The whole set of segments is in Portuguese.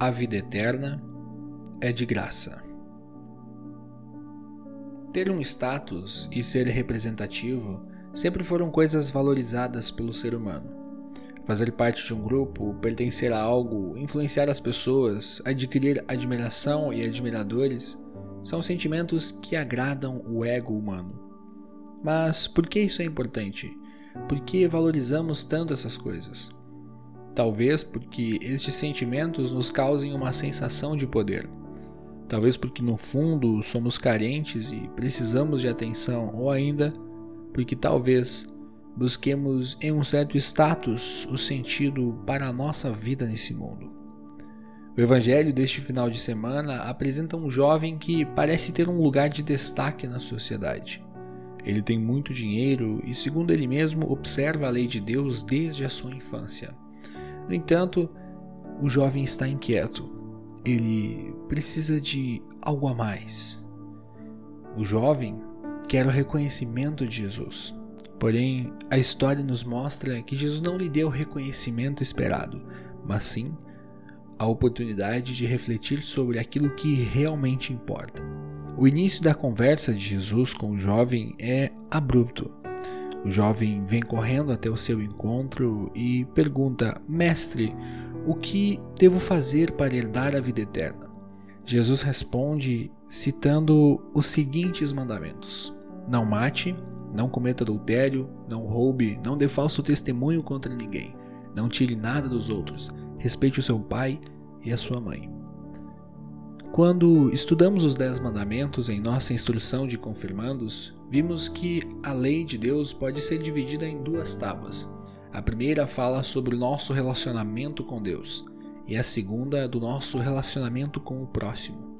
A vida eterna é de graça. Ter um status e ser representativo sempre foram coisas valorizadas pelo ser humano. Fazer parte de um grupo, pertencer a algo, influenciar as pessoas, adquirir admiração e admiradores são sentimentos que agradam o ego humano. Mas por que isso é importante? Por que valorizamos tanto essas coisas? Talvez porque estes sentimentos nos causem uma sensação de poder. Talvez porque no fundo somos carentes e precisamos de atenção, ou ainda porque talvez busquemos em um certo status o sentido para a nossa vida nesse mundo. O evangelho deste final de semana apresenta um jovem que parece ter um lugar de destaque na sociedade. Ele tem muito dinheiro e, segundo ele mesmo, observa a lei de Deus desde a sua infância. No entanto, o jovem está inquieto. Ele precisa de algo a mais. O jovem quer o reconhecimento de Jesus. Porém, a história nos mostra que Jesus não lhe deu o reconhecimento esperado, mas sim a oportunidade de refletir sobre aquilo que realmente importa. O início da conversa de Jesus com o jovem é abrupto. O jovem vem correndo até o seu encontro e pergunta: Mestre, o que devo fazer para herdar a vida eterna? Jesus responde citando os seguintes mandamentos: Não mate, não cometa adultério, não roube, não dê falso testemunho contra ninguém, não tire nada dos outros, respeite o seu pai e a sua mãe. Quando estudamos os Dez Mandamentos em nossa instrução de confirmandos, vimos que a lei de Deus pode ser dividida em duas tábuas. A primeira fala sobre o nosso relacionamento com Deus, e a segunda do nosso relacionamento com o próximo.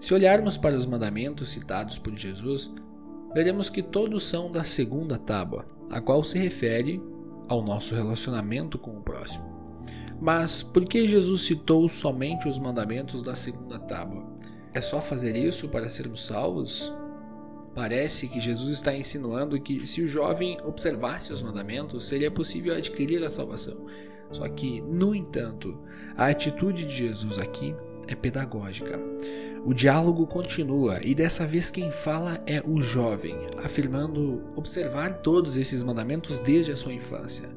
Se olharmos para os mandamentos citados por Jesus, veremos que todos são da segunda tábua, a qual se refere ao nosso relacionamento com o próximo. Mas por que Jesus citou somente os mandamentos da segunda tábua? É só fazer isso para sermos salvos? Parece que Jesus está insinuando que se o jovem observasse os mandamentos, seria possível adquirir a salvação. Só que, no entanto, a atitude de Jesus aqui é pedagógica. O diálogo continua e dessa vez quem fala é o jovem, afirmando observar todos esses mandamentos desde a sua infância.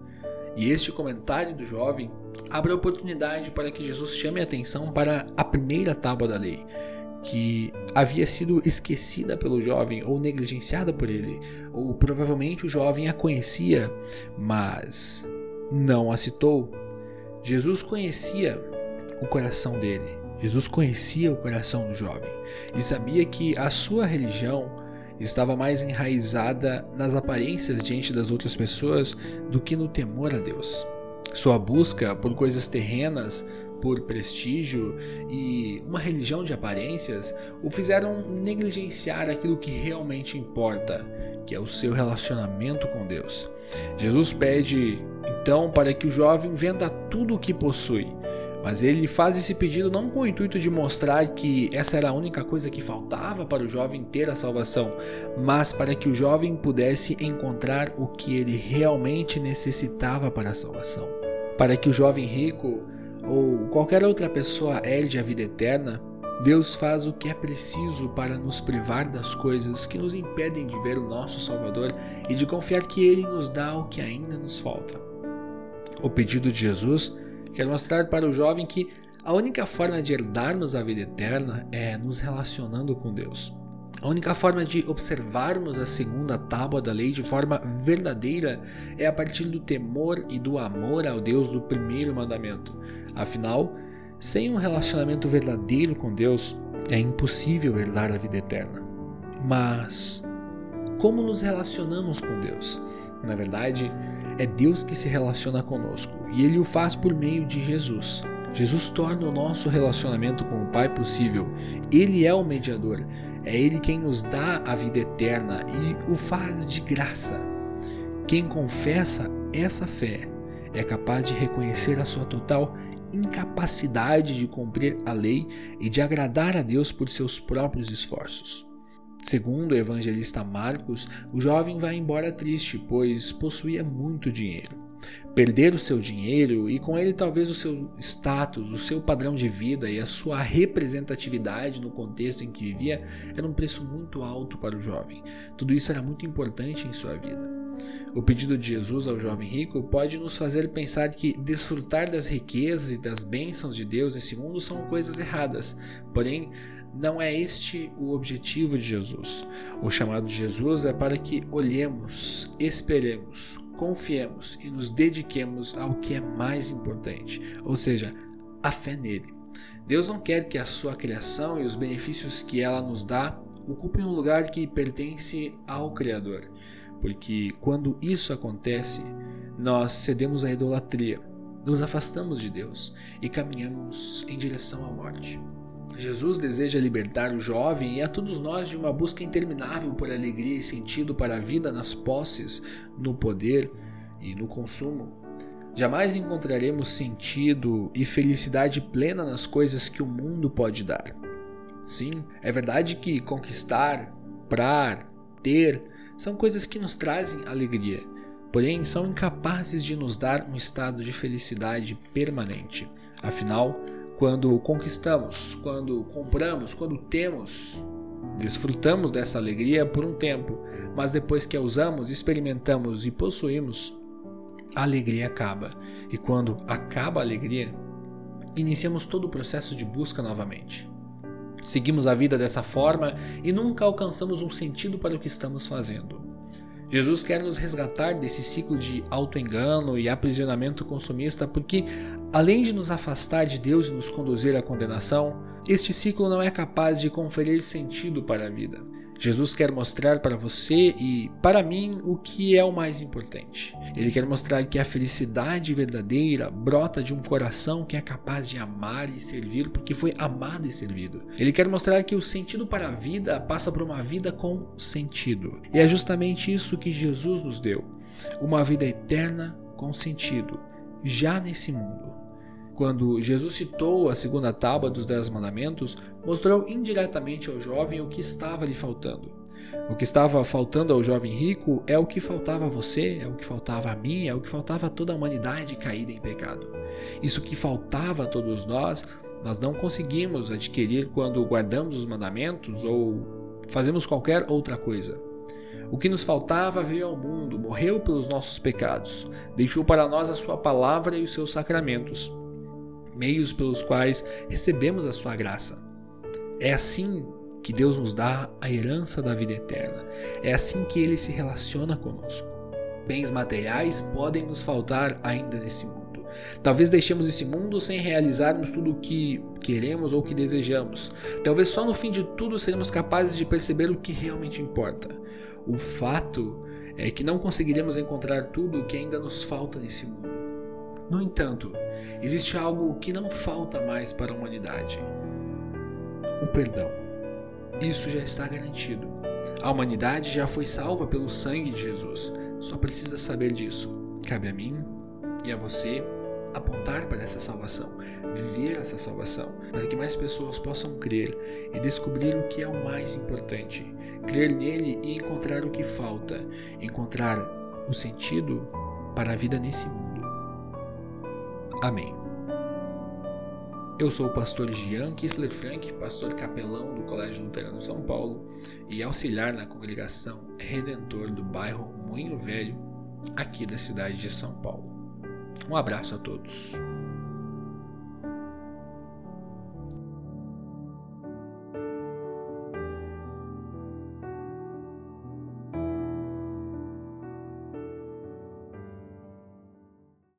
E este comentário do jovem abre a oportunidade para que Jesus chame a atenção para a primeira tábua da lei, que havia sido esquecida pelo jovem ou negligenciada por ele, ou provavelmente o jovem a conhecia, mas não a citou. Jesus conhecia o coração dele. Jesus conhecia o coração do jovem e sabia que a sua religião estava mais enraizada nas aparências diante das outras pessoas do que no temor a Deus. Sua busca por coisas terrenas, por prestígio e uma religião de aparências o fizeram negligenciar aquilo que realmente importa, que é o seu relacionamento com Deus. Jesus pede então para que o jovem venda tudo o que possui mas ele faz esse pedido não com o intuito de mostrar que essa era a única coisa que faltava para o jovem ter a salvação, mas para que o jovem pudesse encontrar o que ele realmente necessitava para a salvação. Para que o jovem rico ou qualquer outra pessoa herde a vida eterna, Deus faz o que é preciso para nos privar das coisas que nos impedem de ver o nosso Salvador e de confiar que Ele nos dá o que ainda nos falta. O pedido de Jesus Quero mostrar para o jovem que a única forma de herdarmos a vida eterna é nos relacionando com Deus. A única forma de observarmos a segunda tábua da lei de forma verdadeira é a partir do temor e do amor ao Deus do primeiro mandamento. Afinal, sem um relacionamento verdadeiro com Deus, é impossível herdar a vida eterna. Mas como nos relacionamos com Deus? Na verdade, é Deus que se relaciona conosco e ele o faz por meio de Jesus. Jesus torna o nosso relacionamento com o Pai possível. Ele é o mediador. É Ele quem nos dá a vida eterna e o faz de graça. Quem confessa essa fé é capaz de reconhecer a sua total incapacidade de cumprir a lei e de agradar a Deus por seus próprios esforços. Segundo o evangelista Marcos, o jovem vai embora triste, pois possuía muito dinheiro. Perder o seu dinheiro e com ele talvez o seu status, o seu padrão de vida e a sua representatividade no contexto em que vivia era um preço muito alto para o jovem. Tudo isso era muito importante em sua vida. O pedido de Jesus ao jovem rico pode nos fazer pensar que desfrutar das riquezas e das bênçãos de Deus nesse mundo são coisas erradas. Porém, não é este o objetivo de Jesus. O chamado de Jesus é para que olhemos, esperemos, confiemos e nos dediquemos ao que é mais importante, ou seja, a fé nele. Deus não quer que a sua criação e os benefícios que ela nos dá ocupem um lugar que pertence ao Criador, porque quando isso acontece, nós cedemos à idolatria, nos afastamos de Deus e caminhamos em direção à morte. Jesus deseja libertar o jovem e a todos nós de uma busca interminável por alegria e sentido para a vida nas posses, no poder e no consumo. Jamais encontraremos sentido e felicidade plena nas coisas que o mundo pode dar. Sim, é verdade que conquistar, prar, ter são coisas que nos trazem alegria, porém são incapazes de nos dar um estado de felicidade permanente. Afinal, quando conquistamos, quando compramos, quando temos, desfrutamos dessa alegria por um tempo, mas depois que a usamos, experimentamos e possuímos, a alegria acaba. E quando acaba a alegria, iniciamos todo o processo de busca novamente. Seguimos a vida dessa forma e nunca alcançamos um sentido para o que estamos fazendo. Jesus quer nos resgatar desse ciclo de autoengano e aprisionamento consumista, porque, além de nos afastar de Deus e nos conduzir à condenação, este ciclo não é capaz de conferir sentido para a vida. Jesus quer mostrar para você e para mim o que é o mais importante. Ele quer mostrar que a felicidade verdadeira brota de um coração que é capaz de amar e servir porque foi amado e servido. Ele quer mostrar que o sentido para a vida passa por uma vida com sentido. E é justamente isso que Jesus nos deu: uma vida eterna com sentido, já nesse mundo quando Jesus citou a segunda tábua dos Dez Mandamentos, mostrou indiretamente ao jovem o que estava lhe faltando. O que estava faltando ao jovem rico é o que faltava a você, é o que faltava a mim, é o que faltava a toda a humanidade caída em pecado. Isso que faltava a todos nós, nós não conseguimos adquirir quando guardamos os mandamentos ou fazemos qualquer outra coisa. O que nos faltava veio ao mundo, morreu pelos nossos pecados, deixou para nós a sua palavra e os seus sacramentos meios pelos quais recebemos a sua graça. É assim que Deus nos dá a herança da vida eterna. É assim que ele se relaciona conosco. Bens materiais podem nos faltar ainda nesse mundo. Talvez deixemos esse mundo sem realizarmos tudo o que queremos ou que desejamos. Talvez só no fim de tudo seremos capazes de perceber o que realmente importa. O fato é que não conseguiremos encontrar tudo o que ainda nos falta nesse mundo. No entanto, existe algo que não falta mais para a humanidade: o perdão. Isso já está garantido. A humanidade já foi salva pelo sangue de Jesus. Só precisa saber disso. Cabe a mim e a você apontar para essa salvação, viver essa salvação, para que mais pessoas possam crer e descobrir o que é o mais importante, crer nele e encontrar o que falta, encontrar o sentido para a vida nesse mundo. Amém. Eu sou o pastor Jean Kissler Frank, pastor capelão do Colégio Luterano São Paulo e auxiliar na congregação Redentor do bairro Moinho Velho, aqui da cidade de São Paulo. Um abraço a todos.